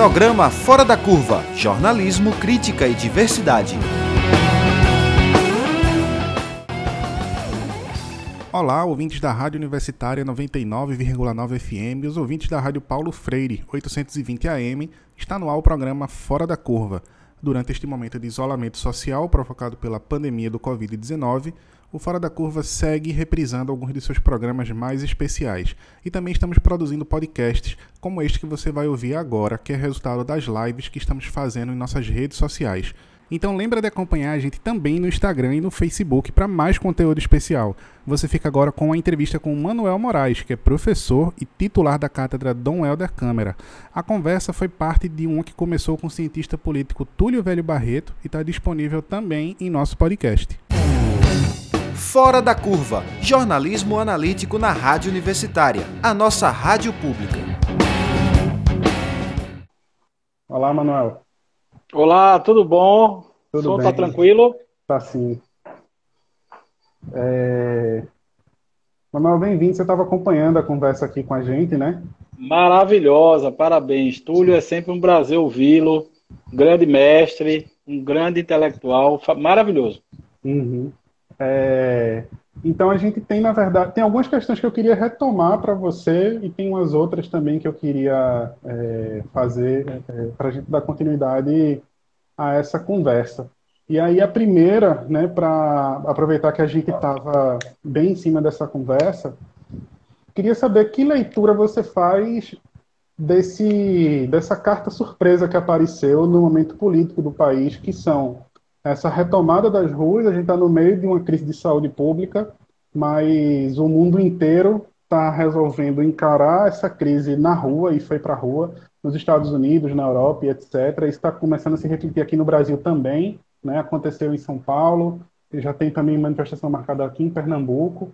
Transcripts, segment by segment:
Programa Fora da Curva Jornalismo, Crítica e Diversidade. Olá, ouvintes da Rádio Universitária 99,9 FM e os ouvintes da Rádio Paulo Freire 820 AM. Está no ar o programa Fora da Curva. Durante este momento de isolamento social provocado pela pandemia do Covid-19, o Fora da Curva segue reprisando alguns de seus programas mais especiais. E também estamos produzindo podcasts como este que você vai ouvir agora, que é resultado das lives que estamos fazendo em nossas redes sociais. Então lembra de acompanhar a gente também no Instagram e no Facebook para mais conteúdo especial. Você fica agora com a entrevista com Manuel Moraes, que é professor e titular da cátedra Dom Helder Câmara. A conversa foi parte de uma que começou com o cientista político Túlio Velho Barreto e está disponível também em nosso podcast. Fora da Curva Jornalismo Analítico na Rádio Universitária, a nossa rádio pública. Olá, Manuel. Olá, tudo bom? Tudo o som tá tranquilo? Tá sim. É... Manuel, bem-vindo. Você estava acompanhando a conversa aqui com a gente, né? Maravilhosa, parabéns. Túlio, é sempre um prazer ouvi-lo. Um grande mestre, um grande intelectual, maravilhoso. Uhum. É... Então a gente tem, na verdade, tem algumas questões que eu queria retomar para você e tem umas outras também que eu queria é, fazer é, para a gente dar continuidade a essa conversa. E aí a primeira, né, para aproveitar que a gente estava bem em cima dessa conversa, queria saber que leitura você faz desse dessa carta surpresa que apareceu no momento político do país, que são essa retomada das ruas, a gente está no meio de uma crise de saúde pública, mas o mundo inteiro está resolvendo encarar essa crise na rua e foi para a rua, nos Estados Unidos, na Europa e etc. Isso está começando a se refletir aqui no Brasil também, né? aconteceu em São Paulo, já tem também manifestação marcada aqui em Pernambuco.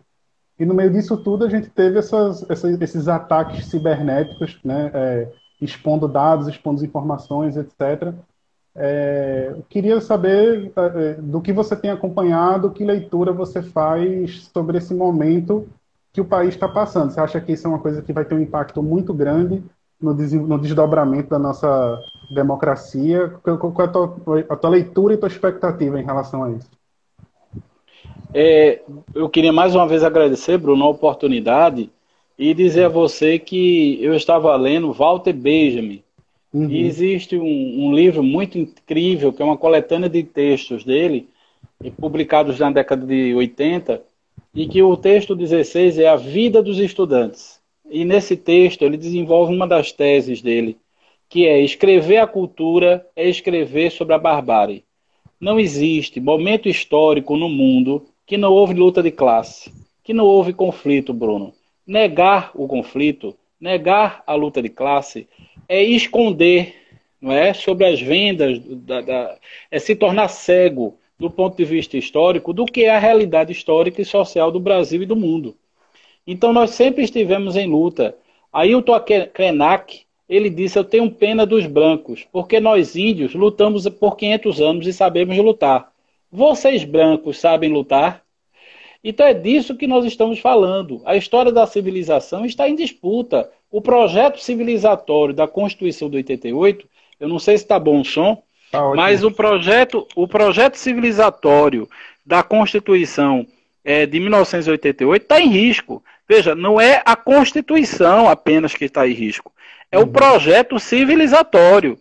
E no meio disso tudo a gente teve essas, essas, esses ataques cibernéticos, né? É, expondo dados, expondo informações, etc. É, queria saber é, do que você tem acompanhado, que leitura você faz sobre esse momento que o país está passando. Você acha que isso é uma coisa que vai ter um impacto muito grande no, no desdobramento da nossa democracia? Qual é a tua, a tua, leitura e tua expectativa em relação a isso? É, eu queria mais uma vez agradecer, Bruno, a oportunidade e dizer a você que eu estava lendo Walter Benjamin, Uhum. E existe um, um, livro muito incrível, que é uma coletânea de textos dele, publicados na década de 80, e que o texto 16 é A Vida dos Estudantes. E nesse texto ele desenvolve uma das teses dele, que é escrever a cultura é escrever sobre a barbárie. Não existe momento histórico no mundo que não houve luta de classe, que não houve conflito, Bruno. Negar o conflito, negar a luta de classe, é esconder, não é, sobre as vendas, da, da, é se tornar cego do ponto de vista histórico do que é a realidade histórica e social do Brasil e do mundo. Então nós sempre estivemos em luta. Ailton Krenak, ele disse, eu tenho pena dos brancos, porque nós índios lutamos por 500 anos e sabemos lutar. Vocês brancos sabem lutar? Então é disso que nós estamos falando. A história da civilização está em disputa. O projeto civilizatório da Constituição de 88, eu não sei se está bom o som, tá mas o projeto, o projeto civilizatório da Constituição é, de 1988 está em risco. Veja, não é a Constituição apenas que está em risco, é uhum. o projeto civilizatório.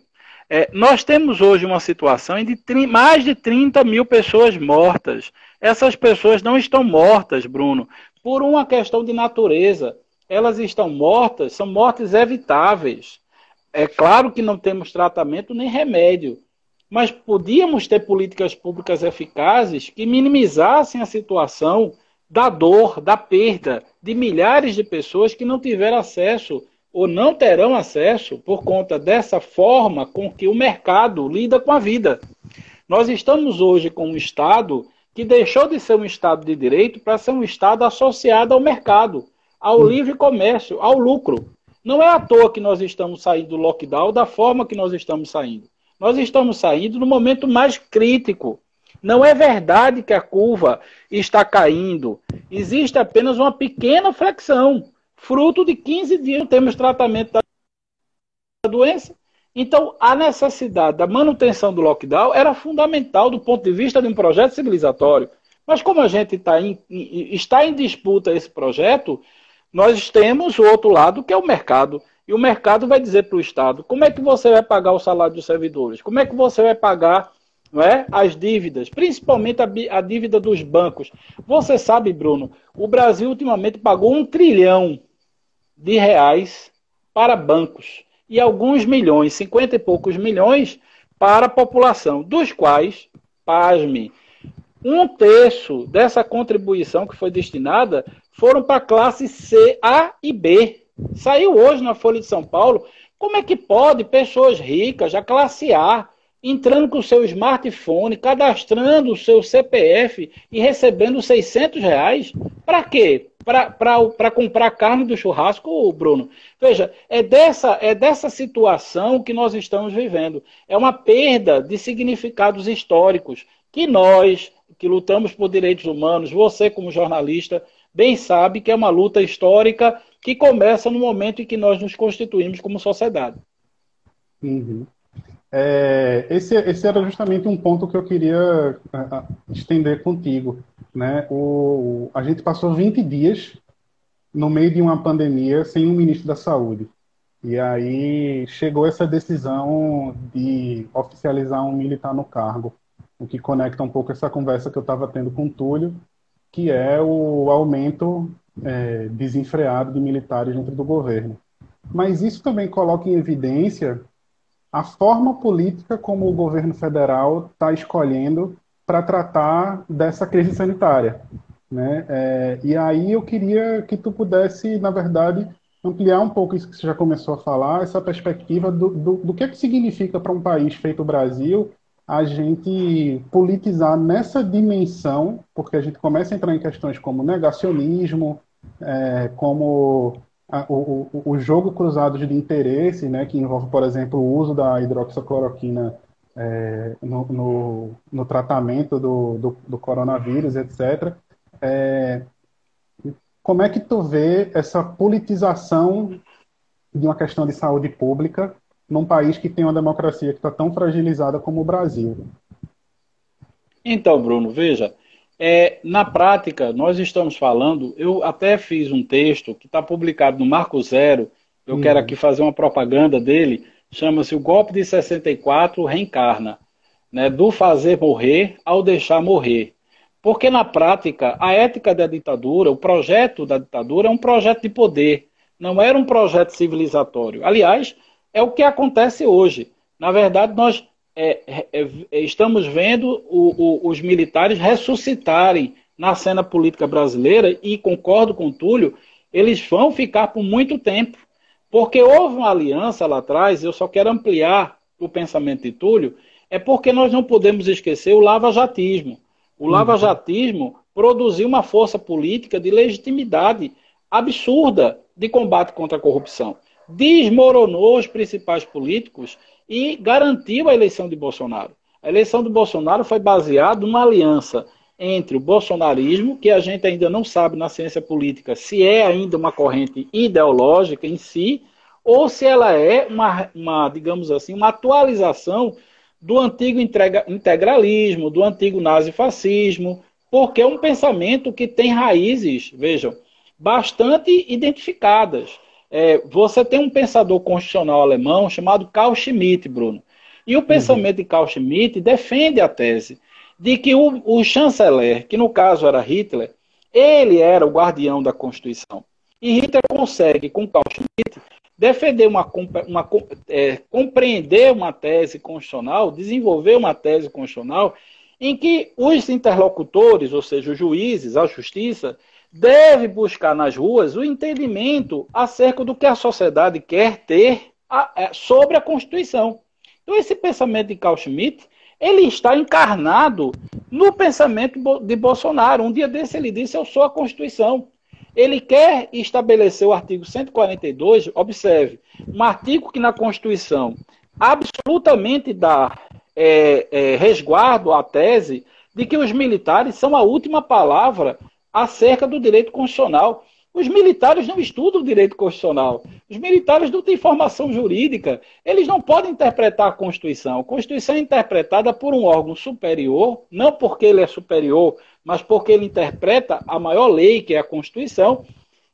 É, nós temos hoje uma situação de mais de 30 mil pessoas mortas. Essas pessoas não estão mortas, Bruno, por uma questão de natureza elas estão mortas, são mortes evitáveis. É claro que não temos tratamento nem remédio, mas podíamos ter políticas públicas eficazes que minimizassem a situação da dor, da perda de milhares de pessoas que não tiveram acesso ou não terão acesso por conta dessa forma com que o mercado lida com a vida. Nós estamos hoje com um Estado que deixou de ser um Estado de direito para ser um Estado associado ao mercado ao hum. livre comércio, ao lucro. Não é à toa que nós estamos saindo do lockdown da forma que nós estamos saindo. Nós estamos saindo no momento mais crítico. Não é verdade que a curva está caindo. Existe apenas uma pequena flexão, fruto de 15 dias temos tratamento da doença Então, a necessidade da manutenção do lockdown era fundamental do ponto de vista de um projeto civilizatório. Mas como a gente tá em, está em disputa esse projeto, nós temos o outro lado, que é o mercado. E o mercado vai dizer para o Estado como é que você vai pagar o salário dos servidores, como é que você vai pagar não é, as dívidas, principalmente a, a dívida dos bancos. Você sabe, Bruno, o Brasil ultimamente pagou um trilhão de reais para bancos e alguns milhões, cinquenta e poucos milhões, para a população, dos quais, pasme, um terço dessa contribuição que foi destinada foram para a classe C, A e B. Saiu hoje na Folha de São Paulo. Como é que pode pessoas ricas, a classe A, entrando com o seu smartphone, cadastrando o seu CPF e recebendo 600 reais? Para quê? Para comprar carne do churrasco, Bruno? Veja, é dessa, é dessa situação que nós estamos vivendo. É uma perda de significados históricos que nós, que lutamos por direitos humanos, você como jornalista, bem sabe que é uma luta histórica que começa no momento em que nós nos constituímos como sociedade. Uhum. É, esse, esse, era justamente um ponto que eu queria estender contigo. Né? O, a gente passou 20 dias no meio de uma pandemia sem um ministro da Saúde. E aí chegou essa decisão de oficializar um militar no cargo, o que conecta um pouco essa conversa que eu estava tendo com o Túlio, que é o aumento é, desenfreado de militares dentro do governo. Mas isso também coloca em evidência a forma política como o governo federal está escolhendo para tratar dessa crise sanitária. Né? É, e aí eu queria que tu pudesse, na verdade, ampliar um pouco isso que você já começou a falar, essa perspectiva do, do, do que, é que significa para um país feito o Brasil a gente politizar nessa dimensão, porque a gente começa a entrar em questões como negacionismo, é, como a, o, o, jogo cruzado de interesse, né, que envolve, por exemplo, o uso da hidroxicloroquina é, no, no, no, tratamento do, do, do coronavírus, etc. É, como é que tu vê essa politização de uma questão de saúde pública num país que tem uma democracia que está tão fragilizada como o Brasil? Então, Bruno, veja, é, na prática, nós estamos falando, eu até fiz um texto que está publicado no Marco Zero, eu uhum. quero aqui fazer uma propaganda dele, chama-se O Golpe de 64 Reencarna, né, do fazer morrer ao deixar morrer. Porque na prática, a ética da ditadura, o projeto da ditadura é um projeto de poder, não era um projeto civilizatório. Aliás, é o que acontece hoje. Na verdade, nós é, é, é, estamos vendo o, o, os militares ressuscitarem na cena política brasileira e concordo com o Túlio, eles vão ficar por muito tempo. Porque houve uma aliança lá atrás, eu só quero ampliar o pensamento de Túlio, é porque nós não podemos esquecer o lava-jatismo. O uhum. lava-jatismo produziu uma força política de legitimidade absurda de combate contra a corrupção. Desmoronou os principais políticos e garantiu a eleição de Bolsonaro. A eleição de Bolsonaro foi baseada numa aliança entre o bolsonarismo, que a gente ainda não sabe na ciência política se é ainda uma corrente ideológica em si, ou se ela é uma, uma digamos assim, uma atualização do antigo integralismo, do antigo nazifascismo, porque é um pensamento que tem raízes, vejam, bastante identificadas. É, você tem um pensador constitucional alemão chamado Carl Schmitt, Bruno. E o pensamento uhum. de Carl Schmitt defende a tese de que o, o, chanceler, que no caso era Hitler, ele era o guardião da Constituição. E Hitler consegue, com Carl Schmitt, defender uma, uma é, compreender uma tese constitucional, desenvolver uma tese constitucional em que os interlocutores, ou seja, os juízes, a justiça, deve buscar nas ruas o entendimento acerca do que a sociedade quer ter é, sobre a Constituição. Então, esse pensamento de Carl Schmitt, ele está encarnado no pensamento de Bolsonaro. Um dia desse ele disse, eu sou a Constituição. Ele quer estabelecer o artigo 142, observe, um artigo que na Constituição absolutamente dá é, é, resguardo à tese de que os militares são a última palavra acerca do direito constitucional. Os militares não estudam direito constitucional. Os militares não têm formação jurídica. Eles não podem interpretar a Constituição. A Constituição é interpretada por um órgão superior, não porque ele é superior, mas porque ele interpreta a maior lei, que é a Constituição.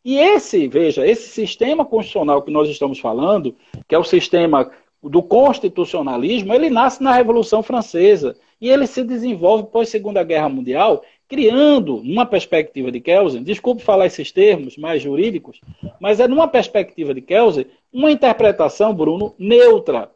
E esse, veja, esse sistema constitucional que nós estamos falando, que é o sistema do constitucionalismo, ele nasce na Revolução Francesa e ele se desenvolve pós Segunda Guerra Mundial criando, numa perspectiva de Kelsen, desculpe falar esses termos mais jurídicos, mas é numa perspectiva de Kelsen, uma interpretação, Bruno, neutra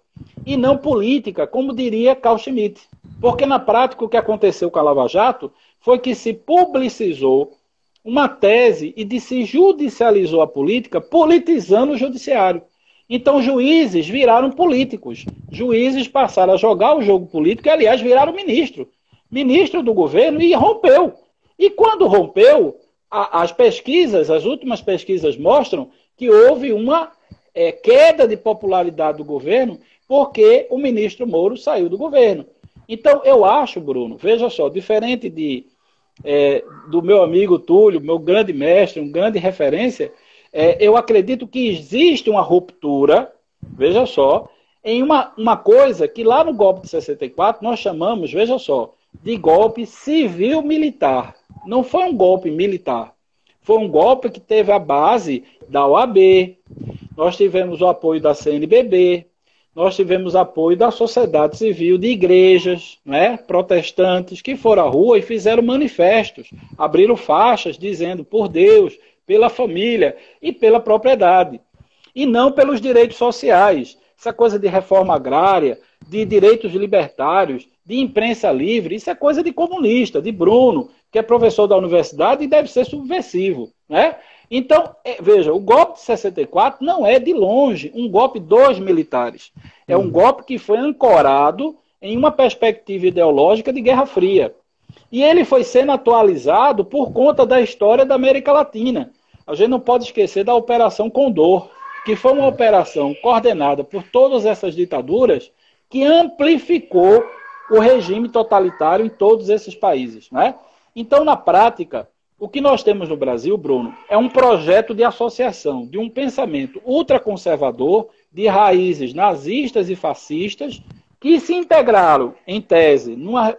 e não política, como diria Carl Schmitt. Porque na prática o que aconteceu com a Lava Jato foi que se publicizou uma tese e de se judicializou a política, politizando o judiciário. Então juízes viraram políticos. Juízes passaram a jogar o jogo político e, aliás, viraram ministro ministro do governo e rompeu. E quando rompeu, a, as pesquisas, as últimas pesquisas mostram que houve uma é, queda de popularidade do governo porque o ministro Moro saiu do governo. Então, eu acho, Bruno, veja só, diferente de, é, do meu amigo Túlio, meu grande mestre, um grande referência, é, eu acredito que existe uma ruptura, veja só, em uma, uma coisa que lá no golpe de 64 nós chamamos, veja só, de golpe civil-militar. Não foi um golpe militar. Foi um golpe que teve a base da OAB, nós tivemos o apoio da CNBB, nós tivemos apoio da sociedade civil, de igrejas, né, protestantes, que foram à rua e fizeram manifestos, abriram faixas dizendo por Deus, pela família e pela propriedade, e não pelos direitos sociais. Essa coisa de reforma agrária, de direitos libertários, de imprensa livre, isso é coisa de comunista, de Bruno, que é professor da universidade e deve ser subversivo. Né? Então, é, veja, o golpe de 64 não é de longe um golpe dos militares. É um uhum. golpe que foi ancorado em uma perspectiva ideológica de Guerra Fria. E ele foi sendo atualizado por conta da história da América Latina. A gente não pode esquecer da Operação Condor, que foi uma operação coordenada por todas essas ditaduras que amplificou o regime totalitário em todos esses países. Né? Então, na prática, o que nós temos no Brasil, Bruno, é um projeto de associação de um pensamento ultraconservador, de raízes nazistas e fascistas, que se integraram, em tese, numa,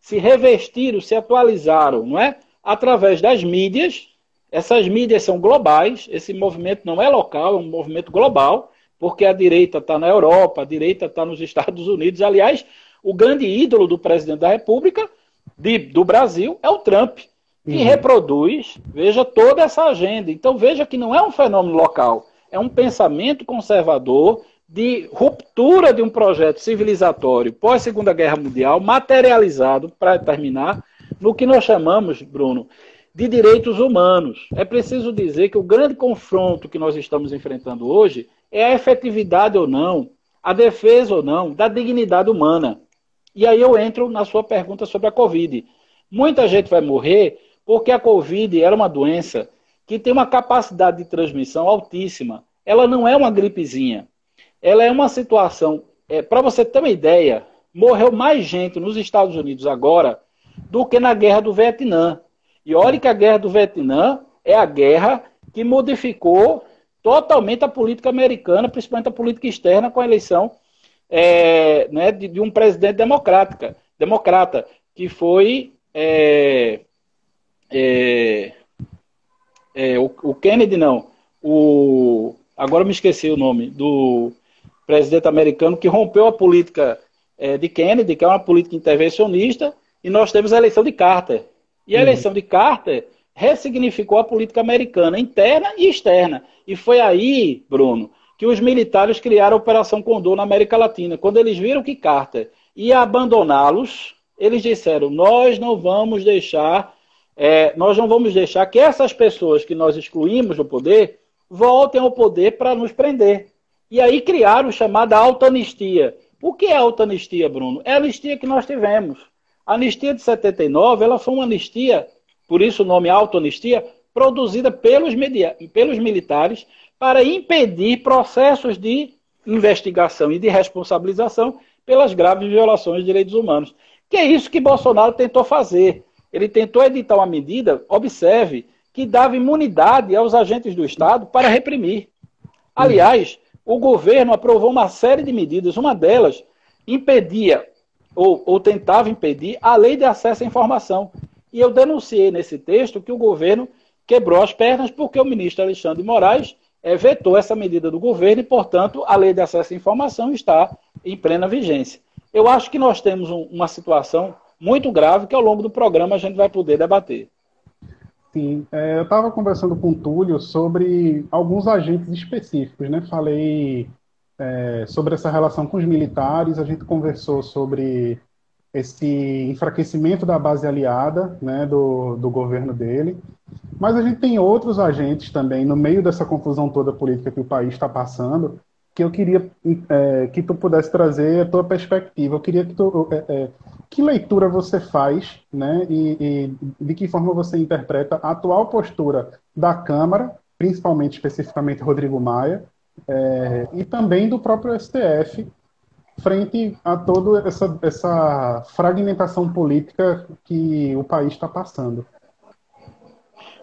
se revestiram, se atualizaram, não é? Através das mídias. Essas mídias são globais, esse movimento não é local, é um movimento global, porque a direita está na Europa, a direita está nos Estados Unidos. Aliás, o grande ídolo do presidente da República de, do Brasil é o Trump, que uhum. reproduz, veja, toda essa agenda. Então veja que não é um fenômeno local, é um pensamento conservador de ruptura de um projeto civilizatório pós Segunda Guerra Mundial, materializado, para terminar, no que nós chamamos, Bruno, de direitos humanos. É preciso dizer que o grande confronto que nós estamos enfrentando hoje é a efetividade ou não, a defesa ou não da dignidade humana. E aí eu entro na sua pergunta sobre a Covid. Muita gente vai morrer porque a Covid era uma doença que tem uma capacidade de transmissão altíssima. Ela não é uma gripezinha. Ela é uma situação. É, Para você ter uma ideia, morreu mais gente nos Estados Unidos agora do que na guerra do Vietnã. E olha que a guerra do Vietnã é a guerra que modificou totalmente a política americana, principalmente a política externa, com a eleição é, né, de, de, um presidente democrática, democrata, que foi é, é, é, o, o, Kennedy, não, o, agora me esqueci o nome, do presidente americano que rompeu a política é, de Kennedy, que é uma política intervencionista, e nós temos a eleição de Carter. E a uhum. eleição de Carter ressignificou a política americana, interna e externa. E foi aí, Bruno, que os militares criaram a Operação Condor na América Latina. Quando eles viram que Carter ia abandoná-los, eles disseram: nós não vamos deixar, é, nós não vamos deixar que essas pessoas que nós excluímos do poder voltem ao poder para nos prender. E aí criaram o chamado anistia. O que é anistia, Bruno? É a anistia que nós tivemos. A anistia de 79, ela foi uma anistia, por isso o nome anistia, produzida pelos, pelos militares para impedir processos de investigação e de responsabilização pelas graves violações de direitos humanos. Que é isso que Bolsonaro tentou fazer. Ele tentou editar uma medida, observe, que dava imunidade aos agentes do Estado para reprimir. Aliás, o governo aprovou uma série de medidas, uma delas impedia ou, ou tentava impedir a lei de acesso à informação. E eu denunciei nesse texto que o governo quebrou as pernas porque o ministro Alexandre Moraes é, vetou essa medida do governo e, portanto, a lei de acesso à informação está em plena vigência. Eu acho que nós temos um, uma situação muito grave que ao longo do programa a gente vai poder debater. Sim, é, eu estava conversando com o Túlio sobre alguns agentes específicos, né? Falei é, sobre essa relação com os militares, a gente conversou sobre esse enfraquecimento da base aliada, né, do, do governo dele, mas a gente tem outros agentes também no meio dessa confusão toda política que o país está passando, que eu queria é, que tu pudesse trazer a tua perspectiva. Eu queria que tu é, é, que leitura você faz, né, e, e, de que forma você interpreta a atual postura da Câmara, principalmente, especificamente, Rodrigo Maia, é, e também do próprio STF, frente a toda essa, essa fragmentação política que o país está passando.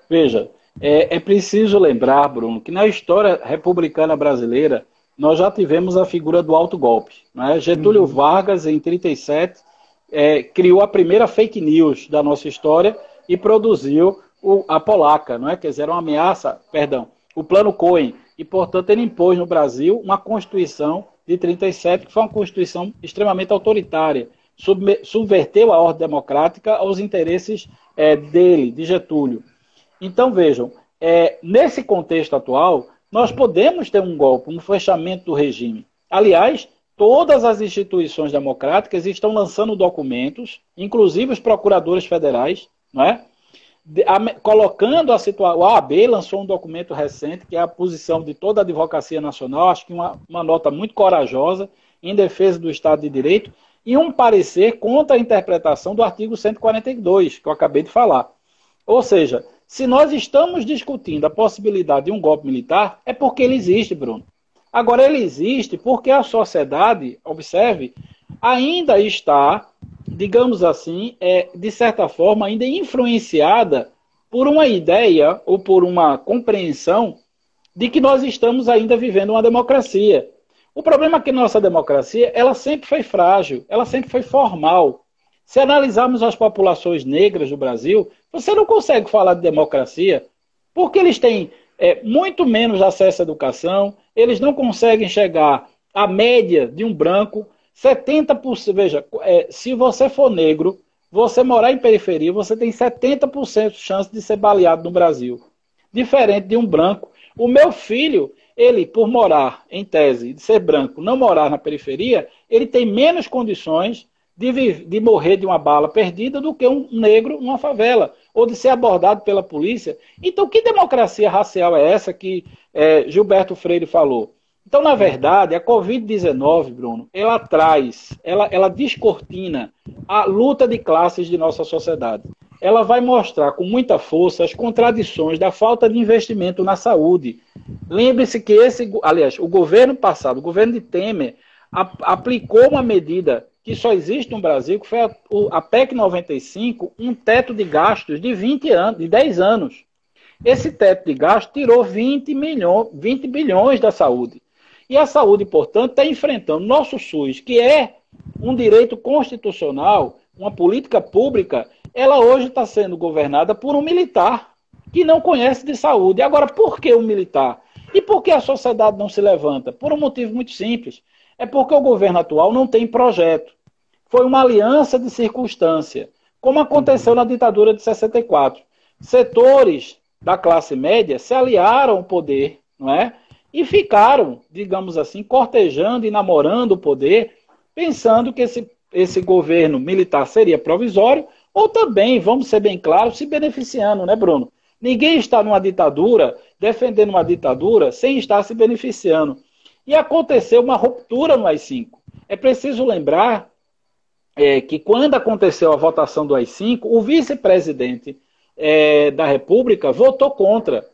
Veja, é, é preciso lembrar, Bruno, que na história republicana brasileira, nós já tivemos a figura do alto golpe. Né? Getúlio uhum. Vargas, em 37, é, criou a primeira fake news da nossa história e produziu o, a polaca, não é? Quer dizer, uma ameaça, perdão, o plano Cohen. E, portanto, ele impôs no Brasil uma Constituição de 37, que foi uma Constituição extremamente autoritária, subverteu a ordem democrática aos interesses é, dele, de Getúlio. Então, vejam, é, nesse contexto atual, nós podemos ter um golpe, um fechamento do regime. Aliás, Todas as instituições democráticas estão lançando documentos, inclusive os procuradores federais, não é? A, colocando a situação. O AAB lançou um documento recente, que é a posição de toda a advocacia nacional, acho que uma, uma nota muito corajosa em defesa do Estado de Direito, e um parecer contra a interpretação do artigo 142, que eu acabei de falar. Ou seja, se nós estamos discutindo a possibilidade de um golpe militar, é porque ele existe, Bruno. Agora, ele existe porque a sociedade, observe, ainda está, digamos assim, é, de certa forma, ainda influenciada por uma ideia ou por uma compreensão de que nós estamos ainda vivendo uma democracia. O problema é que nossa democracia, ela sempre foi frágil, ela sempre foi formal. Se analisarmos as populações negras do Brasil, você não consegue falar de democracia, porque eles têm é, muito menos acesso à educação, eles não conseguem chegar à média de um branco. 70%, veja, é, se você for negro, você morar em periferia, você tem 70% de chance de ser baleado no Brasil. Diferente de um branco. O meu filho, ele, por morar, em tese, de ser branco, não morar na periferia, ele tem menos condições de, de morrer de uma bala perdida do que um negro numa favela, ou de ser abordado pela polícia. Então, que democracia racial é essa que é, Gilberto Freire falou? Então, na verdade, a Covid-19, Bruno, ela traz, ela, ela descortina a luta de classes de nossa sociedade. Ela vai mostrar com muita força as contradições da falta de investimento na saúde. Lembre-se que esse, aliás, o governo passado, o governo de Temer, aplicou uma medida que só existe no Brasil, que foi a, a PEC 95, um teto de gastos de 20 anos, de 10 anos. Esse teto de gastos tirou 20, milhões, 20 bilhões da saúde. E a saúde, portanto, está enfrentando nosso SUS, que é um direito constitucional, uma política pública, ela hoje está sendo governada por um militar que não conhece de saúde. Agora, por que o um militar? E por que a sociedade não se levanta? Por um motivo muito simples. É porque o governo atual não tem projeto. Foi uma aliança de circunstância, como aconteceu na ditadura de 64. Setores da classe média se aliaram ao poder, não é? E ficaram, digamos assim, cortejando e namorando o poder, pensando que esse, esse governo militar seria provisório, ou também, vamos ser bem claros, se beneficiando, né, Bruno? Ninguém está numa ditadura, defendendo uma ditadura, sem estar se beneficiando. E aconteceu uma ruptura no AI-5. É preciso lembrar é, que quando aconteceu a votação do AI-5, o vice-presidente é, da República votou contra.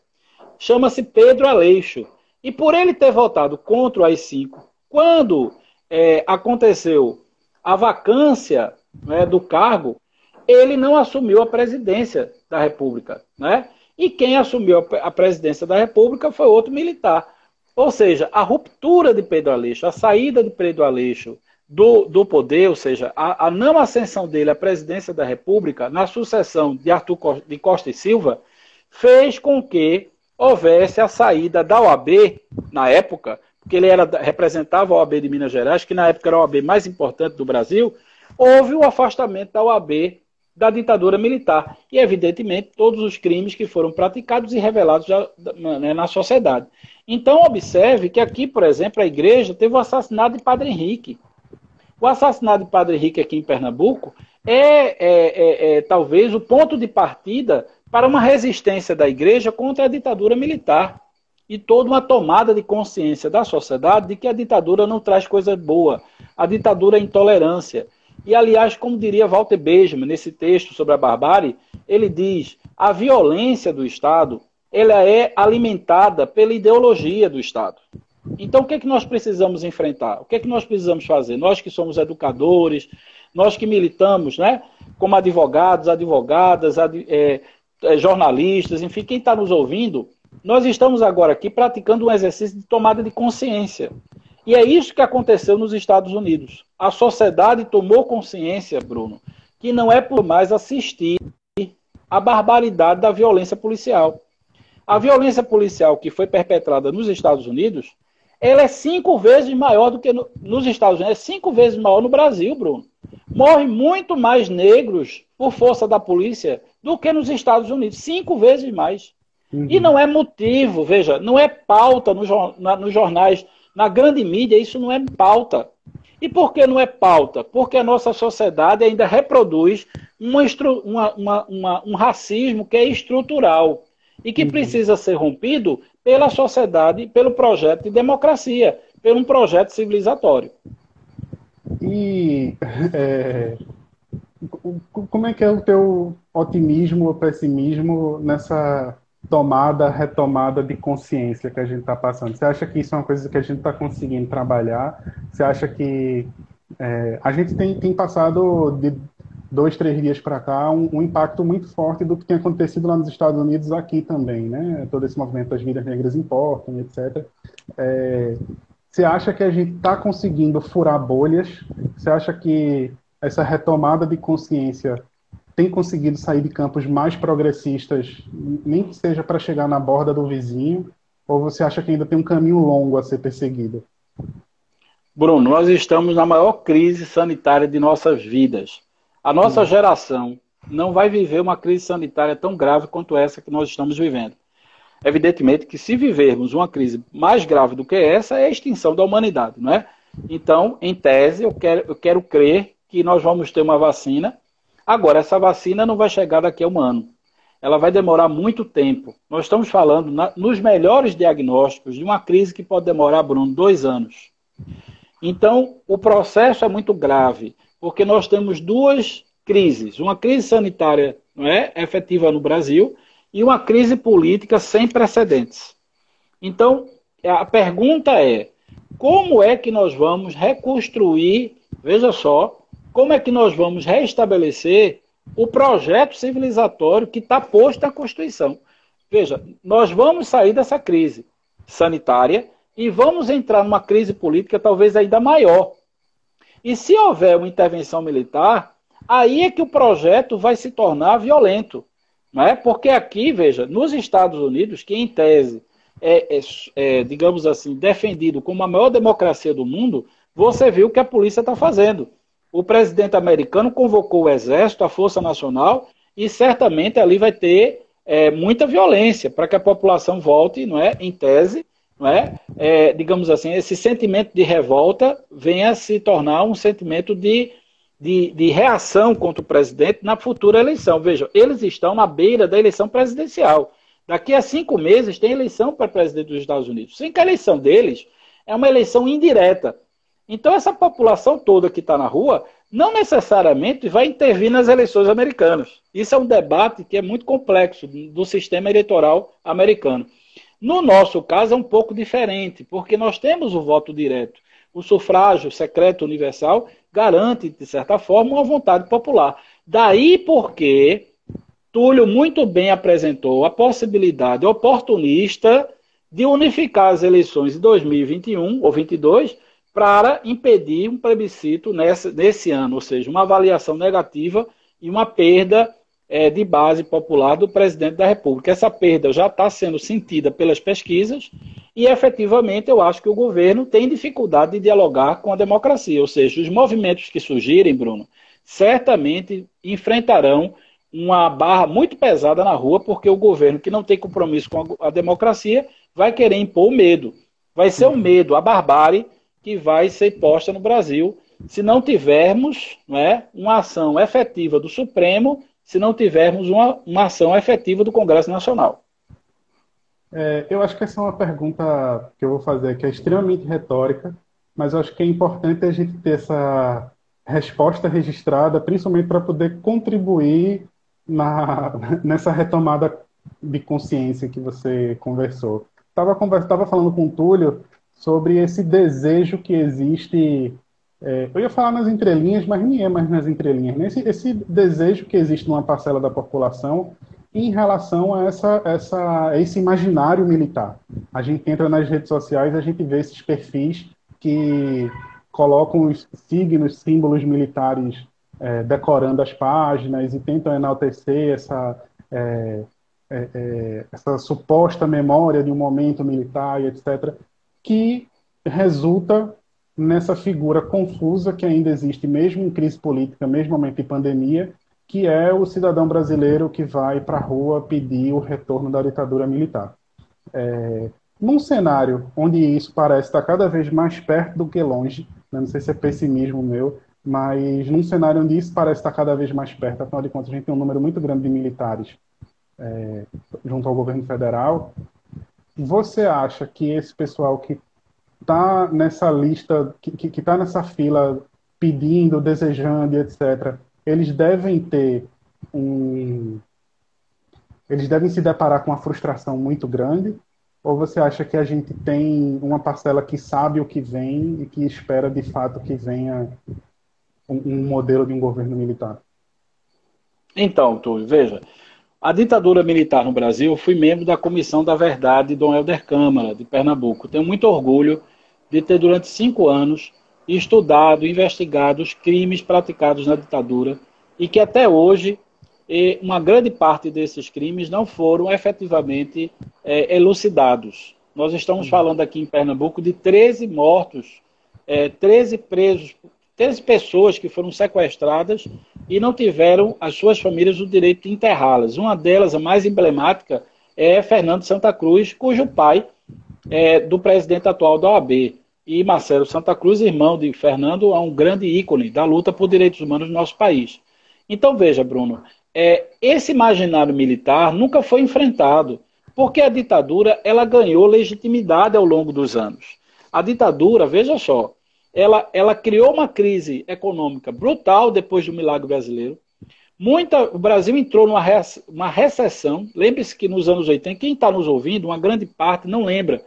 Chama-se Pedro Aleixo. E por ele ter votado contra o AI-5, quando é, aconteceu a vacância né, do cargo, ele não assumiu a presidência da República. Né? e quem assumiu a presidência da República foi outro militar. Ou seja, a ruptura de Pedro Aleixo, a saída de Pedro Aleixo do, do poder, ou seja, a, a não ascensão dele à presidência da República, na sucessão de Arthur Costa, de Costa e Silva, fez com que houvesse a saída da OAB, na época, porque ele era, representava a OAB de Minas Gerais, que na época era a OAB mais importante do Brasil, houve o afastamento da OAB da ditadura militar. E, evidentemente, todos os crimes que foram praticados e revelados já, né, na sociedade. Então, observe que aqui, por exemplo, a igreja teve o assassinato de Padre Henrique. O assassinato de Padre Henrique aqui em Pernambuco é, é, é, é talvez o ponto de partida para uma resistência da igreja contra a ditadura militar e toda uma tomada de consciência da sociedade de que a ditadura não traz coisa boa. A ditadura é intolerância. E, aliás, como diria Walter Benjamin nesse texto sobre a barbárie, ele diz: a violência do Estado ela é alimentada pela ideologia do Estado. Então, o que é que nós precisamos enfrentar? O que é que nós precisamos fazer? Nós que somos educadores, nós que militamos, né, como advogados, advogadas, ad, é, é, jornalistas, enfim, quem está nos ouvindo, nós estamos agora aqui praticando um exercício de tomada de consciência. E é isso que aconteceu nos Estados Unidos. A sociedade tomou consciência, Bruno, que não é por mais assistir à barbaridade da violência policial. A violência policial que foi perpetrada nos Estados Unidos, ela é cinco vezes maior do que no, nos Estados Unidos, é cinco vezes maior no Brasil, Bruno. Morre muito mais negros por força da polícia do que nos Estados Unidos, cinco vezes mais. Uhum. E não é motivo, veja, não é pauta no, na, nos jornais, na grande mídia, isso não é pauta. E por que não é pauta? Porque a nossa sociedade ainda reproduz uma, uma, uma um racismo que é estrutural e que uhum. precisa ser rompido pela sociedade, pelo projeto de democracia, pelo um projeto civilizatório. E é, como é que é o teu otimismo ou pessimismo nessa tomada, retomada de consciência que a gente está passando? Você acha que isso é uma coisa que a gente está conseguindo trabalhar? Você acha que é, a gente tem, tem passado de dois, três dias para cá um, um, impacto muito forte do que tem acontecido lá nos Estados Unidos aqui também, né? Todo esse movimento das vidas negras importam, etc. É, você acha que a gente está conseguindo furar bolhas? Você acha que essa retomada de consciência tem conseguido sair de campos mais progressistas, nem que seja para chegar na borda do vizinho? Ou você acha que ainda tem um caminho longo a ser perseguido? Bruno, nós estamos na maior crise sanitária de nossas vidas. A nossa geração não vai viver uma crise sanitária tão grave quanto essa que nós estamos vivendo. Evidentemente que se vivermos uma crise mais grave do que essa, é a extinção da humanidade, não é? Então, em tese, eu quero, eu quero crer que nós vamos ter uma vacina. Agora, essa vacina não vai chegar daqui a um ano. Ela vai demorar muito tempo. Nós estamos falando, na, nos melhores diagnósticos, de uma crise que pode demorar, Bruno, dois anos. Então, o processo é muito grave porque nós temos duas crises: uma crise sanitária não é, efetiva no Brasil e uma crise política sem precedentes. Então, a pergunta é: como é que nós vamos reconstruir, veja só, como é que nós vamos restabelecer o projeto civilizatório que está posto na Constituição? Veja, nós vamos sair dessa crise sanitária e vamos entrar numa crise política talvez ainda maior, e se houver uma intervenção militar, aí é que o projeto vai se tornar violento. Não é? Porque aqui, veja, nos Estados Unidos, que em tese é, é, é digamos assim, defendido como a maior democracia do mundo, você viu o que a polícia está fazendo. O presidente americano convocou o Exército, a Força Nacional, e certamente ali vai ter é, muita violência para que a população volte, não é, em tese, não é? é? digamos assim, esse sentimento de revolta venha se tornar um sentimento de, de, de, reação contra o presidente na futura eleição. Vejam, eles estão na beira da eleição presidencial. Daqui a cinco meses tem eleição para presidente dos Estados Unidos. Sem que a eleição deles é uma eleição indireta. Então, essa população toda que está na rua não necessariamente vai intervir nas eleições americanas. Isso é um debate que é muito complexo do sistema eleitoral americano. No nosso caso é um pouco diferente, porque nós temos o voto direto. O sufrágio secreto universal garante, de certa forma, uma vontade popular. Daí porque Túlio muito bem apresentou a possibilidade oportunista de unificar as eleições de 2021 ou 22 para impedir um plebiscito nessa, nesse ano, ou seja, uma avaliação negativa e uma perda é, de base popular do presidente da República. Essa perda já está sendo sentida pelas pesquisas e, efetivamente, eu acho que o governo tem dificuldade de dialogar com a democracia, ou seja, os movimentos que surgirem, Bruno, certamente enfrentarão uma barra muito pesada na rua, porque o governo que não tem compromisso com a democracia vai querer impor o medo. Vai ser o medo, a barbárie que vai ser posta no Brasil se não tivermos não é, uma ação efetiva do Supremo, se não tivermos uma, uma ação efetiva do Congresso Nacional. É, eu acho que essa é uma pergunta que eu vou fazer que é extremamente retórica, mas eu acho que é importante a gente ter essa resposta registrada, principalmente para poder contribuir na, nessa retomada de consciência que você conversou. Estava falando com o Túlio sobre esse desejo que existe. É, eu ia falar nas entrelinhas, mas nem é mais nas entrelinhas. Né? Esse, esse, desejo que existe numa parcela da população em relação a essa, essa, esse imaginário militar. A gente entra nas redes sociais, a gente vê esses perfis que colocam os signos, símbolos militares é, decorando as páginas e tentam enaltecer essa, é, é, é essa suposta memória de um momento militar e etc que resulta nessa figura confusa que ainda existe, mesmo em crise política, mesmo momento de pandemia, que é o cidadão brasileiro que vai para a rua pedir o retorno da ditadura militar. É, num cenário onde isso parece estar cada vez mais perto do que longe, né, não sei se é pessimismo meu, mas num cenário onde isso parece estar cada vez mais perto, afinal de contas a gente tem um número muito grande de militares é, junto ao governo federal, você acha que esse pessoal que está nessa lista, que está nessa fila pedindo, desejando, etc., eles devem ter um. Eles devem se deparar com uma frustração muito grande? Ou você acha que a gente tem uma parcela que sabe o que vem e que espera de fato que venha um, um modelo de um governo militar? Então, Túlio, veja, a ditadura militar no Brasil, eu fui membro da Comissão da Verdade Dom Helder Câmara, de Pernambuco. Tenho muito orgulho de ter, durante cinco anos, estudado, investigado os crimes praticados na ditadura e que até hoje uma grande parte desses crimes não foram efetivamente é, elucidados. Nós estamos falando aqui em Pernambuco de 13 mortos, é, 13 presos 13 pessoas que foram sequestradas e não tiveram as suas famílias o direito de enterrá-las. Uma delas, a mais emblemática, é Fernando Santa Cruz, cujo pai é do presidente atual da OAB. E Marcelo Santa Cruz, irmão de Fernando, é um grande ícone da luta por direitos humanos no nosso país. Então, veja, Bruno, é, esse imaginário militar nunca foi enfrentado, porque a ditadura ela ganhou legitimidade ao longo dos anos. A ditadura, veja só, ela, ela criou uma crise econômica brutal depois do milagre brasileiro. Muita, o Brasil entrou numa uma recessão. Lembre-se que nos anos 80, quem está nos ouvindo, uma grande parte não lembra,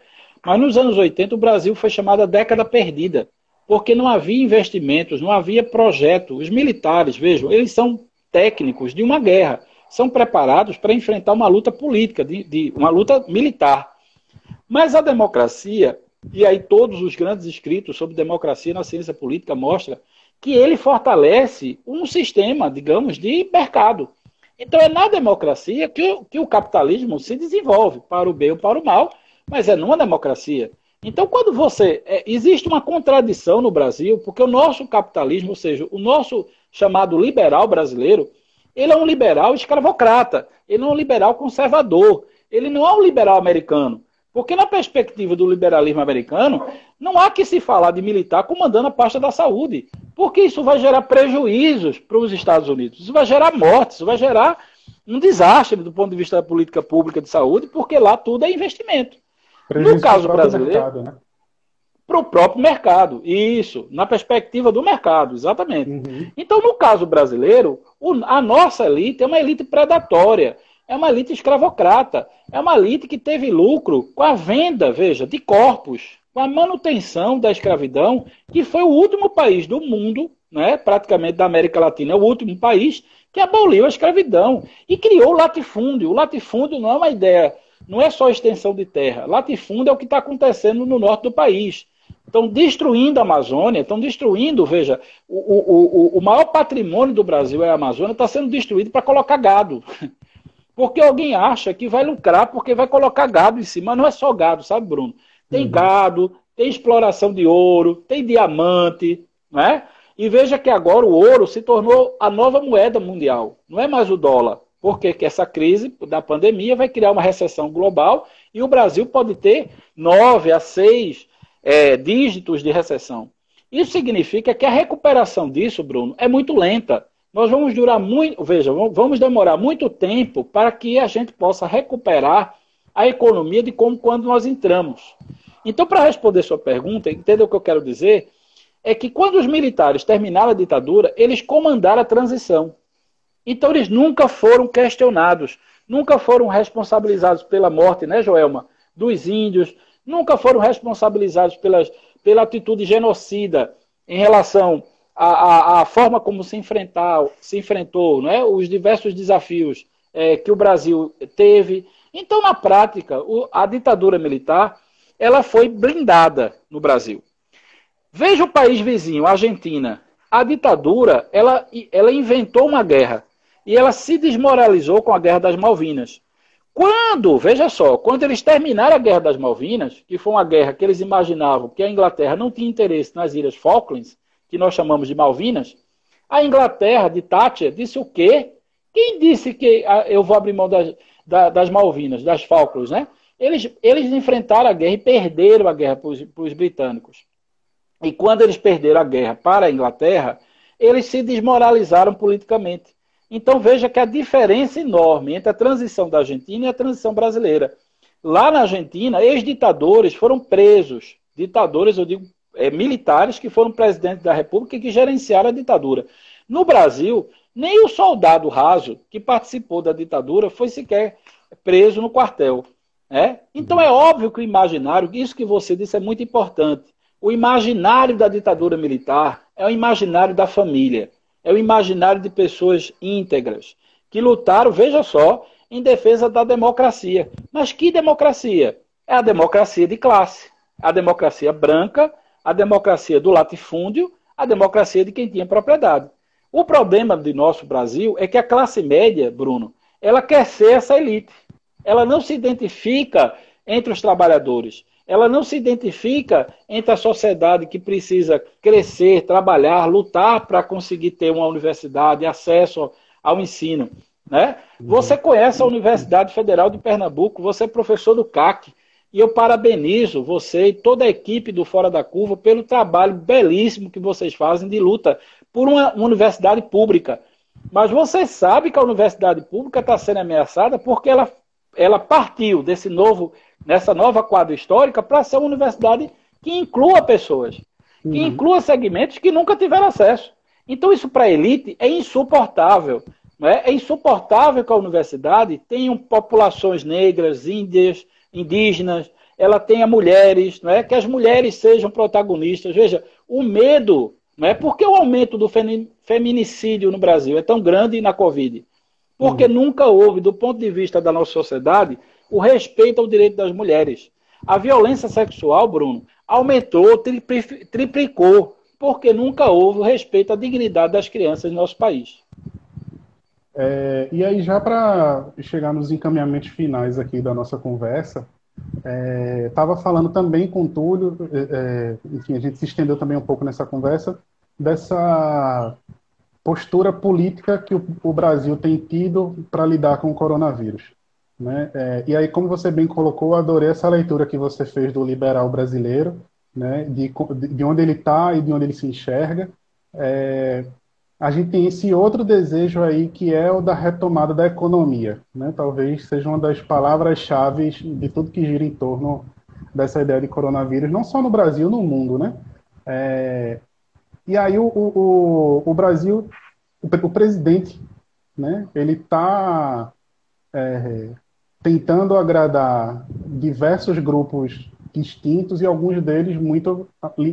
mas nos anos 80 o Brasil foi chamada década perdida, porque não havia investimentos, não havia projeto. Os militares, vejam, eles são técnicos de uma guerra, são preparados para enfrentar uma luta política, de, de uma luta militar. Mas a democracia e aí todos os grandes escritos sobre democracia na ciência política mostram que ele fortalece um sistema, digamos, de mercado. Então é na democracia que o, que o capitalismo se desenvolve, para o bem ou para o mal, mas é numa democracia. Então, quando você. É, existe uma contradição no Brasil, porque o nosso capitalismo, ou seja, o nosso chamado liberal brasileiro, ele é um liberal escravocrata, ele é um liberal conservador, ele não é um liberal americano. Porque na perspectiva do liberalismo americano, não há que se falar de militar comandando a pasta da saúde, porque isso vai gerar prejuízos para os Estados Unidos, isso vai gerar mortes, isso vai gerar um desastre do ponto de vista da política pública de saúde, porque lá tudo é investimento. Prejuízo no caso brasileiro, né? para o próprio mercado, isso, na perspectiva do mercado, exatamente. Uhum. Então, no caso brasileiro, a nossa elite é uma elite predatória é uma elite escravocrata. É uma elite que teve lucro com a venda, veja, de corpos, com a manutenção da escravidão, que foi o último país do mundo, né, praticamente da América Latina, é o último país que aboliu a escravidão e criou o latifúndio. O latifúndio não é uma ideia, não é só extensão de terra. Latifúndio é o que está acontecendo no norte do país. Estão destruindo a Amazônia, estão destruindo, veja, o, o, o, o maior patrimônio do Brasil é a Amazônia, está sendo destruído para colocar gado. Porque alguém acha que vai lucrar porque vai colocar gado em cima. Mas não é só gado, sabe, Bruno? Tem uhum. gado, tem exploração de ouro, tem diamante, né? E veja que agora o ouro se tornou a nova moeda mundial, não é mais o dólar. Porque que essa crise da pandemia vai criar uma recessão global e o Brasil pode ter nove a seis é, dígitos de recessão. Isso significa que a recuperação disso, Bruno, é muito lenta. Nós vamos durar muito, veja, vamos demorar muito tempo para que a gente possa recuperar a economia de como quando nós entramos. Então, para responder sua pergunta, entenda o que eu quero dizer? É que quando os militares terminaram a ditadura, eles comandaram a transição. Então, eles nunca foram questionados, nunca foram responsabilizados pela morte, né, Joelma? Dos índios, nunca foram responsabilizados pelas, pela atitude genocida em relação à, à, à forma como se, enfrentar, se enfrentou, né, os diversos desafios é, que o Brasil teve. Então, na prática, o, a ditadura militar ela foi blindada no Brasil. Veja o país vizinho, a Argentina. A ditadura, ela, ela inventou uma guerra e ela se desmoralizou com a Guerra das Malvinas. Quando, veja só, quando eles terminaram a Guerra das Malvinas, que foi uma guerra que eles imaginavam que a Inglaterra não tinha interesse nas Ilhas Falklands, que nós chamamos de Malvinas, a Inglaterra de Thatcher disse o quê? Quem disse que ah, eu vou abrir mão das, das Malvinas, das Falklands, né? Eles, eles enfrentaram a guerra e perderam a guerra para os britânicos. E quando eles perderam a guerra para a Inglaterra, eles se desmoralizaram politicamente. Então veja que a diferença enorme entre a transição da Argentina e a transição brasileira. Lá na Argentina, ex-ditadores foram presos. Ditadores, eu digo, é, militares que foram presidentes da República e que gerenciaram a ditadura. No Brasil, nem o soldado raso que participou da ditadura foi sequer preso no quartel. É? Então é óbvio que o imaginário, isso que você disse é muito importante. O imaginário da ditadura militar é o imaginário da família, é o imaginário de pessoas íntegras que lutaram, veja só, em defesa da democracia. Mas que democracia? É a democracia de classe, a democracia branca, a democracia do latifúndio, a democracia de quem tinha propriedade. O problema do nosso Brasil é que a classe média, Bruno, ela quer ser essa elite ela não se identifica entre os trabalhadores. Ela não se identifica entre a sociedade que precisa crescer, trabalhar, lutar para conseguir ter uma universidade, acesso ao ensino. Né? Uhum. Você conhece a Universidade Federal de Pernambuco, você é professor do CAC, e eu parabenizo você e toda a equipe do Fora da Curva pelo trabalho belíssimo que vocês fazem de luta por uma, uma universidade pública. Mas você sabe que a universidade pública está sendo ameaçada porque ela ela partiu desse novo, nessa nova quadra histórica para ser uma universidade que inclua pessoas, que uhum. inclua segmentos que nunca tiveram acesso. Então, isso para a elite é insuportável. Não é? é insuportável que a universidade tenha populações negras, índias, indígenas, ela tenha mulheres, não é? que as mulheres sejam protagonistas. Veja, o medo, não é? por que o aumento do feminicídio no Brasil é tão grande na Covid? Porque uhum. nunca houve, do ponto de vista da nossa sociedade, o respeito ao direito das mulheres. A violência sexual, Bruno, aumentou, triplicou, porque nunca houve o respeito à dignidade das crianças no nosso país. É, e aí, já para chegar nos encaminhamentos finais aqui da nossa conversa, estava é, falando também com o Túlio, é, é, enfim, a gente se estendeu também um pouco nessa conversa, dessa postura política que o, o Brasil tem tido para lidar com o coronavírus. Né? É, e aí, como você bem colocou, adorei essa leitura que você fez do liberal brasileiro, né? de, de onde ele está e de onde ele se enxerga. É, a gente tem esse outro desejo aí que é o da retomada da economia. Né? Talvez seja uma das palavras-chave de tudo que gira em torno dessa ideia de coronavírus, não só no Brasil, no mundo. Né? É, e aí o, o, o Brasil, o, o, presidente, né, ele está é, tentando agradar diversos grupos distintos e alguns deles muito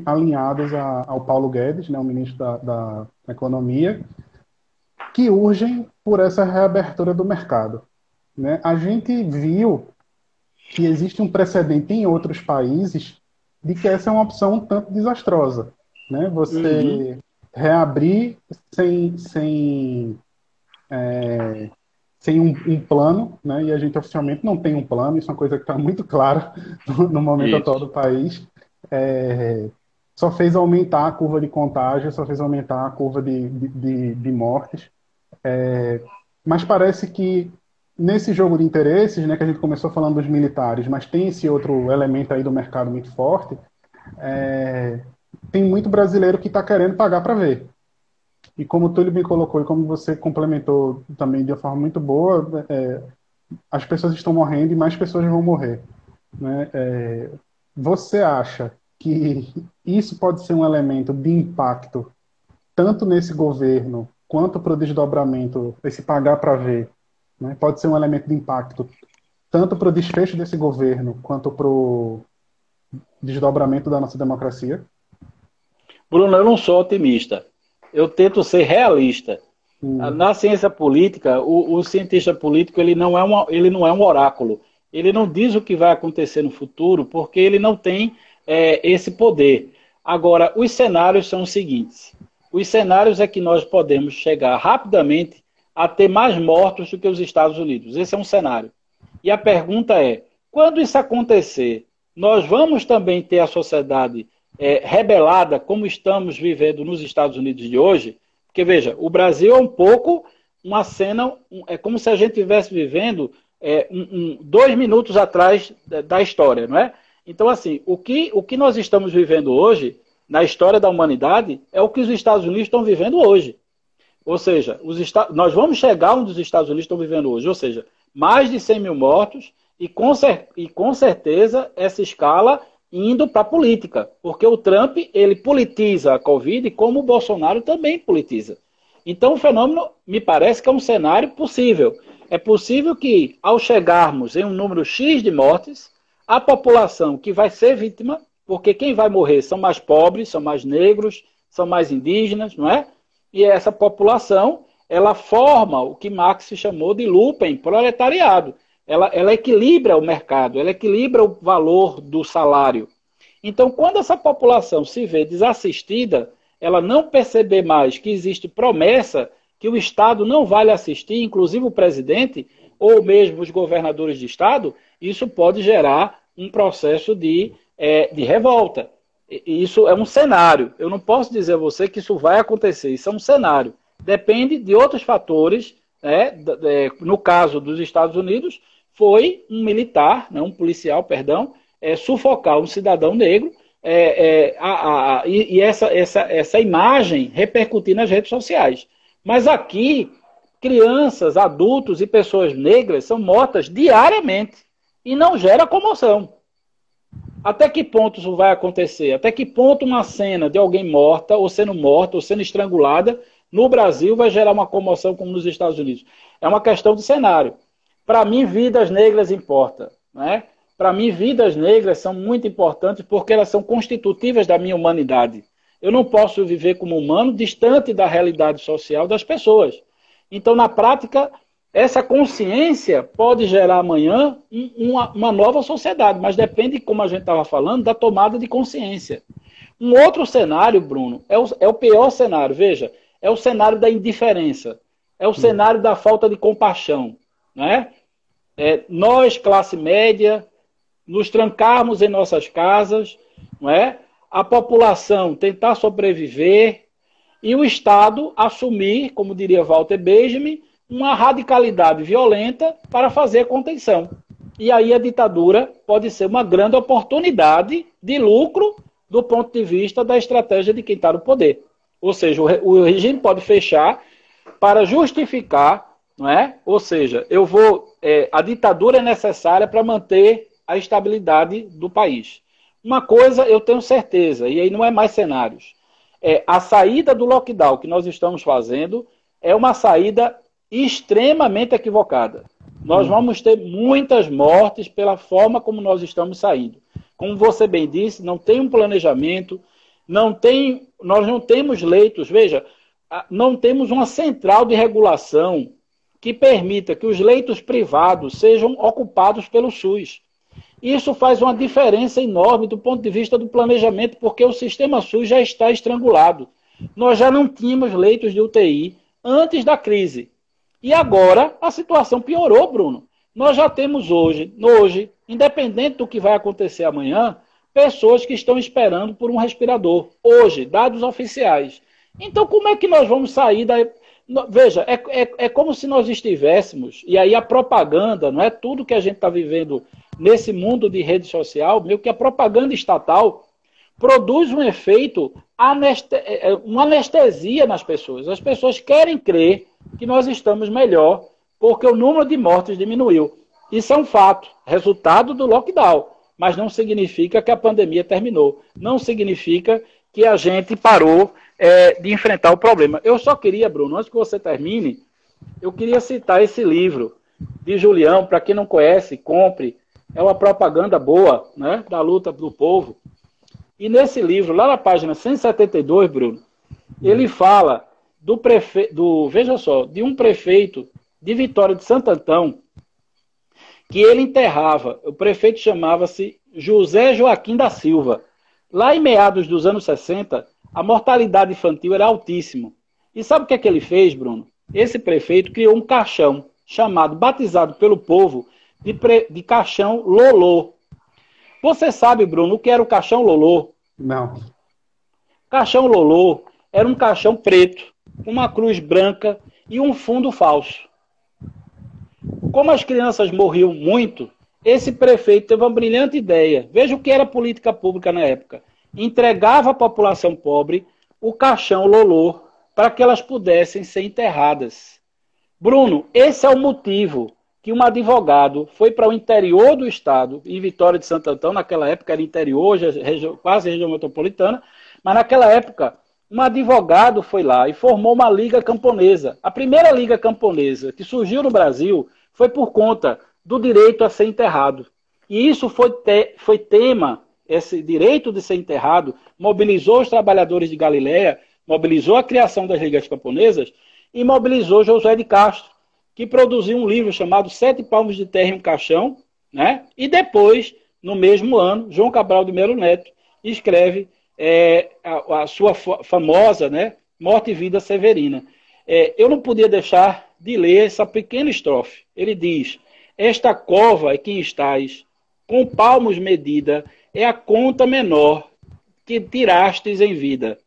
alinhados a, ao Paulo Guedes, né, o ministro da, da Economia. que urgem por essa reabertura do mercado. Né? A gente viu que existe um precedente em outros países de que essa é uma opção um tanto desastrosa. Né? Você uhum. reabrir sem, sem, é, sem um, um, plano, né? e a gente oficialmente não tem um plano, isso é uma coisa que está muito clara no, no momento isso. atual do país. É, só fez aumentar a curva de contágio, só fez aumentar a curva de, de, de, de mortes. É, mas parece que nesse jogo de interesses, né, que a gente começou falando dos militares, mas tem esse outro elemento aí do mercado muito forte, é, tem muito brasileiro que está querendo pagar para ver. E como o Túlio me colocou e como você complementou também de uma forma muito boa, é, as pessoas estão morrendo e mais pessoas vão morrer. Né? É, você acha que isso pode ser um elemento de impacto tanto nesse governo quanto para o desdobramento, esse pagar para ver, né? pode ser um elemento de impacto tanto para o desfecho desse governo quanto para o desdobramento da nossa democracia? Bruno, eu não sou otimista. Eu tento ser realista. Hum. Na ciência política, o, o, cientista político ele não, é uma, ele não é um oráculo. Ele não diz o que vai acontecer no futuro porque ele não tem é, esse poder. Agora, os cenários são os seguintes: os cenários é que nós podemos chegar rapidamente a ter mais mortos do que os Estados Unidos. Esse é um cenário. E a pergunta é: quando isso acontecer, nós vamos também ter a sociedade é, rebelada como estamos vivendo nos Estados Unidos de hoje? Porque, veja, o Brasil é um pouco uma cena, é como se a gente estivesse vivendo é, um, um, dois minutos atrás da história, não é? Então, assim, o que, o que nós estamos vivendo hoje, na história da humanidade, é o que os Estados Unidos estão vivendo hoje. Ou seja, os nós vamos chegar onde os Estados Unidos estão vivendo hoje, ou seja, mais de 100 mil mortos e com, e com certeza essa escala indo para a política, porque o Trump ele politiza a Covid como o Bolsonaro também politiza. Então o fenômeno me parece que é um cenário possível. É possível que ao chegarmos em um número X de mortes, a população que vai ser vítima, porque quem vai morrer são mais pobres, são mais negros, são mais indígenas, não é? E essa população, ela forma o que Marx chamou de lupen, proletariado. Ela, ela equilibra o mercado, ela equilibra o valor do salário. Então, quando essa população se vê desassistida, ela não perceber mais que existe promessa que o Estado não vai lhe assistir, inclusive o presidente ou mesmo os governadores de Estado, isso pode gerar um processo de, é, de revolta. Isso é um cenário. Eu não posso dizer a você que isso vai acontecer. Isso é um cenário. Depende de outros fatores. Né? No caso dos Estados Unidos, foi um militar, né? um policial, perdão, é, sufocar um cidadão negro é, é, a, a, e, e essa, essa, essa imagem repercutir nas redes sociais. Mas aqui, crianças, adultos e pessoas negras são mortas diariamente e não gera comoção. Até que ponto isso vai acontecer? Até que ponto uma cena de alguém morta, ou sendo morta, ou sendo estrangulada, no Brasil vai gerar uma comoção como nos Estados Unidos? É uma questão de cenário. Para mim, vidas negras importam. Né? Para mim, vidas negras são muito importantes porque elas são constitutivas da minha humanidade. Eu não posso viver como humano distante da realidade social das pessoas. Então, na prática, essa consciência pode gerar amanhã uma, uma nova sociedade, mas depende, como a gente estava falando, da tomada de consciência. Um outro cenário, Bruno, é o, é o pior cenário. Veja, é o cenário da indiferença, é o cenário da falta de compaixão. Né? É, nós, classe média, nos trancarmos em nossas casas, não é? a população tentar sobreviver e o Estado assumir, como diria Walter Benjamin, uma radicalidade violenta para fazer contenção. E aí a ditadura pode ser uma grande oportunidade de lucro do ponto de vista da estratégia de quem está no poder. Ou seja, o regime pode fechar para justificar, não é? Ou seja, eu vou, é, a ditadura é necessária para manter a estabilidade do país. Uma coisa eu tenho certeza, e aí não é mais cenários, é a saída do lockdown que nós estamos fazendo é uma saída extremamente equivocada. Nós uhum. vamos ter muitas mortes pela forma como nós estamos saindo. Como você bem disse, não tem um planejamento, não tem, nós não temos leitos. Veja, não temos uma central de regulação que permita que os leitos privados sejam ocupados pelo SUS. Isso faz uma diferença enorme do ponto de vista do planejamento, porque o sistema SUS já está estrangulado. Nós já não tínhamos leitos de UTI antes da crise. E agora a situação piorou, Bruno. Nós já temos hoje, hoje, independente do que vai acontecer amanhã, pessoas que estão esperando por um respirador. Hoje, dados oficiais. Então, como é que nós vamos sair da. Veja, é, é, é como se nós estivéssemos, e aí a propaganda, não é tudo que a gente está vivendo nesse mundo de rede social, meio que a propaganda estatal produz um efeito. É, é, uma anestesia nas pessoas. As pessoas querem crer que nós estamos melhor porque o número de mortes diminuiu. Isso é um fato, resultado do lockdown, mas não significa que a pandemia terminou. Não significa que a gente parou é, de enfrentar o problema. Eu só queria, Bruno, antes que você termine, eu queria citar esse livro de Julião, para quem não conhece, compre. É uma propaganda boa né, da luta do povo. E nesse livro, lá na página 172, Bruno, ele fala do prefeito, do, veja só, de um prefeito de Vitória de Santo Antão, que ele enterrava, o prefeito chamava-se José Joaquim da Silva. Lá em meados dos anos 60, a mortalidade infantil era altíssima. E sabe o que é que ele fez, Bruno? Esse prefeito criou um caixão chamado, batizado pelo povo, de, pre... de caixão Lolô. Você sabe, Bruno, o que era o caixão Lolô? Não. Caixão Lolô era um caixão preto, uma cruz branca e um fundo falso. Como as crianças morriam muito, esse prefeito teve uma brilhante ideia. Veja o que era política pública na época. Entregava à população pobre o caixão Lolô para que elas pudessem ser enterradas. Bruno, esse é o motivo que um advogado foi para o interior do estado, em Vitória de Santo Antão, naquela época era interior, quase região metropolitana, mas naquela época um advogado foi lá e formou uma liga camponesa. A primeira liga camponesa que surgiu no Brasil foi por conta do direito a ser enterrado. E isso foi, te, foi tema, esse direito de ser enterrado, mobilizou os trabalhadores de Galiléia, mobilizou a criação das ligas camponesas e mobilizou José de Castro, que produziu um livro chamado Sete Palmos de Terra e um Caixão, né? e depois, no mesmo ano, João Cabral de Melo Neto escreve é, a, a, sua famosa né, Morte e Vida Severina. É, eu não podia deixar de ler essa pequena estrofe. Ele diz: Esta cova é quem estás, com palmos medida, é a conta menor que tirastes em vida.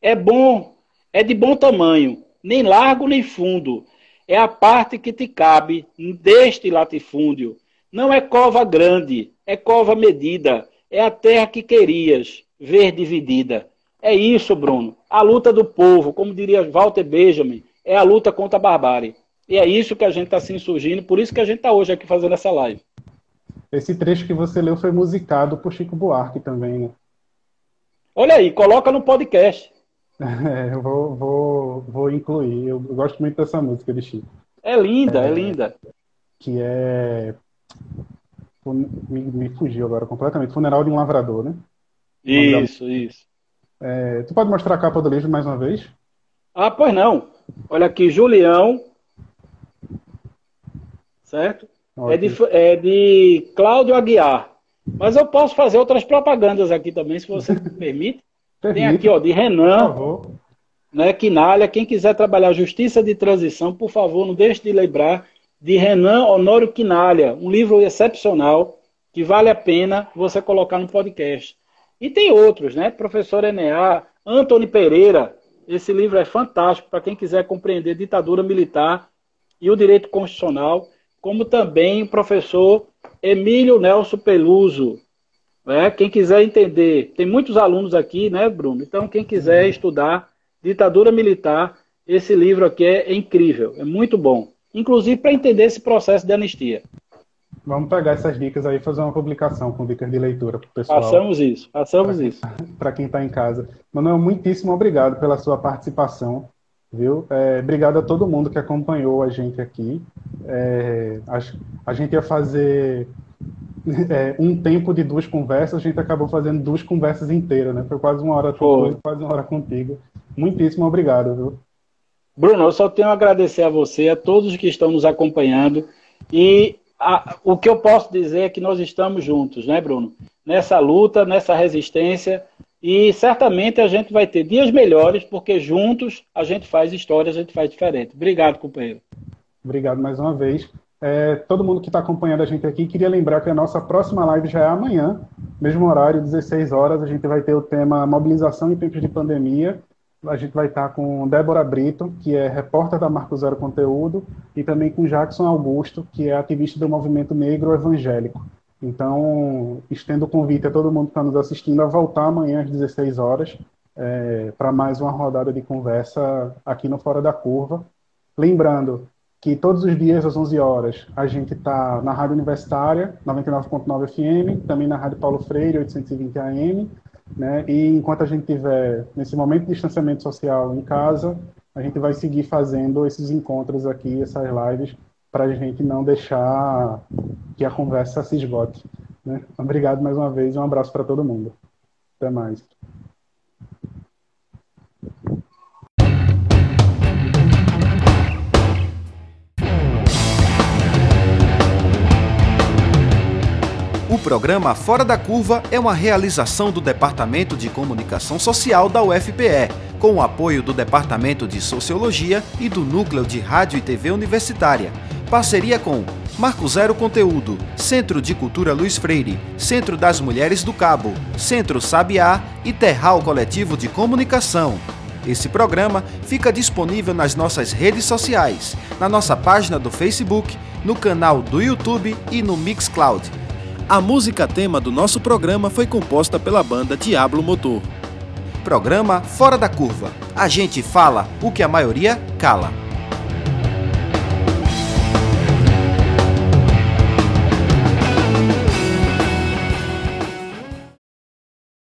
É bom, é de bom tamanho, nem largo nem fundo, é a parte que te cabe deste latifúndio. Não é cova grande, é cova medida, é a terra que querias ver dividida. É isso, Bruno. A luta do povo, como diria Walter Benjamin, é a luta contra a barbárie. E é isso que a gente está se insurgindo, por isso que a gente está hoje aqui fazendo essa live. Esse trecho que você leu foi musicado por Chico Buarque também, né? Olha aí, coloca no podcast. É, eu vou, vou, vou incluir. Eu gosto muito dessa música de Chico. É linda, é, é linda. Que é. Me, me, fugiu agora completamente. Funeral de um Lavrador, né? Isso, isso. É, tu pode mostrar a capa do livro mais uma vez? Ah, pois não. Olha aqui, Julião. Certo? É de, é de Cláudio Aguiar. Mas eu posso fazer outras propagandas aqui também, se você me permite. Tem aqui, ó, de Renan, né, Quinalha. Quem quiser trabalhar justiça de transição, por favor, não deixe de lembrar de Renan Honório Quinalha, um livro excepcional que vale a pena você colocar no podcast. E tem outros, né? Professor Eneá, Antônio Pereira. Esse livro é fantástico para quem quiser compreender ditadura militar e o direito constitucional, como também o professor Emílio Nelson Peluso, é, quem quiser entender, tem muitos alunos aqui, né, Bruno? Então, quem quiser uhum. estudar ditadura militar, esse livro aqui é, é incrível, é muito bom. Inclusive para entender esse processo de anistia. Vamos pegar essas dicas aí e fazer uma publicação com dicas de leitura para o pessoal. Façamos isso, façamos pra, isso. Para quem está em casa. Manuel, muitíssimo obrigado pela sua participação, viu? É, obrigado a todo mundo que acompanhou a gente aqui. É, a, a gente ia fazer é, um tempo de duas conversas, a gente acabou fazendo duas conversas inteiras, né? Foi quase uma hora com quase uma hora contigo. Muitíssimo obrigado, viu? Bruno, eu só tenho a agradecer a você, a todos que estão nos acompanhando. E a, o que eu posso dizer é que nós estamos juntos, né, Bruno? Nessa luta, nessa resistência. E certamente a gente vai ter dias melhores, porque juntos a gente faz história, a gente faz diferente. Obrigado, companheiro. Obrigado mais uma vez. É, todo mundo que está acompanhando a gente aqui, queria lembrar que a nossa próxima live já é amanhã, mesmo horário, 16 horas. A gente vai ter o tema mobilização em tempos de pandemia a gente vai estar com Débora Brito, que é repórter da Marco Zero Conteúdo, e também com Jackson Augusto, que é ativista do movimento negro evangélico. Então, estendo o convite a todo mundo que está nos assistindo a voltar amanhã às 16 horas é, para mais uma rodada de conversa aqui no Fora da Curva. Lembrando que todos os dias às 11 horas a gente está na Rádio Universitária, 99.9 FM, também na Rádio Paulo Freire, 820 AM, né? E enquanto a gente tiver nesse momento de distanciamento social em casa, a gente vai seguir fazendo esses encontros aqui, essas lives, para a gente não deixar que a conversa se esgote. Né? Obrigado mais uma vez e um abraço para todo mundo. Até mais. O programa Fora da Curva é uma realização do Departamento de Comunicação Social da UFPE, com o apoio do Departamento de Sociologia e do Núcleo de Rádio e TV Universitária. Parceria com Marco Zero Conteúdo, Centro de Cultura Luiz Freire, Centro das Mulheres do Cabo, Centro Sabiá e Terral Coletivo de Comunicação. Esse programa fica disponível nas nossas redes sociais, na nossa página do Facebook, no canal do YouTube e no Mixcloud. A música tema do nosso programa foi composta pela banda Diablo Motor. Programa Fora da Curva. A gente fala o que a maioria cala.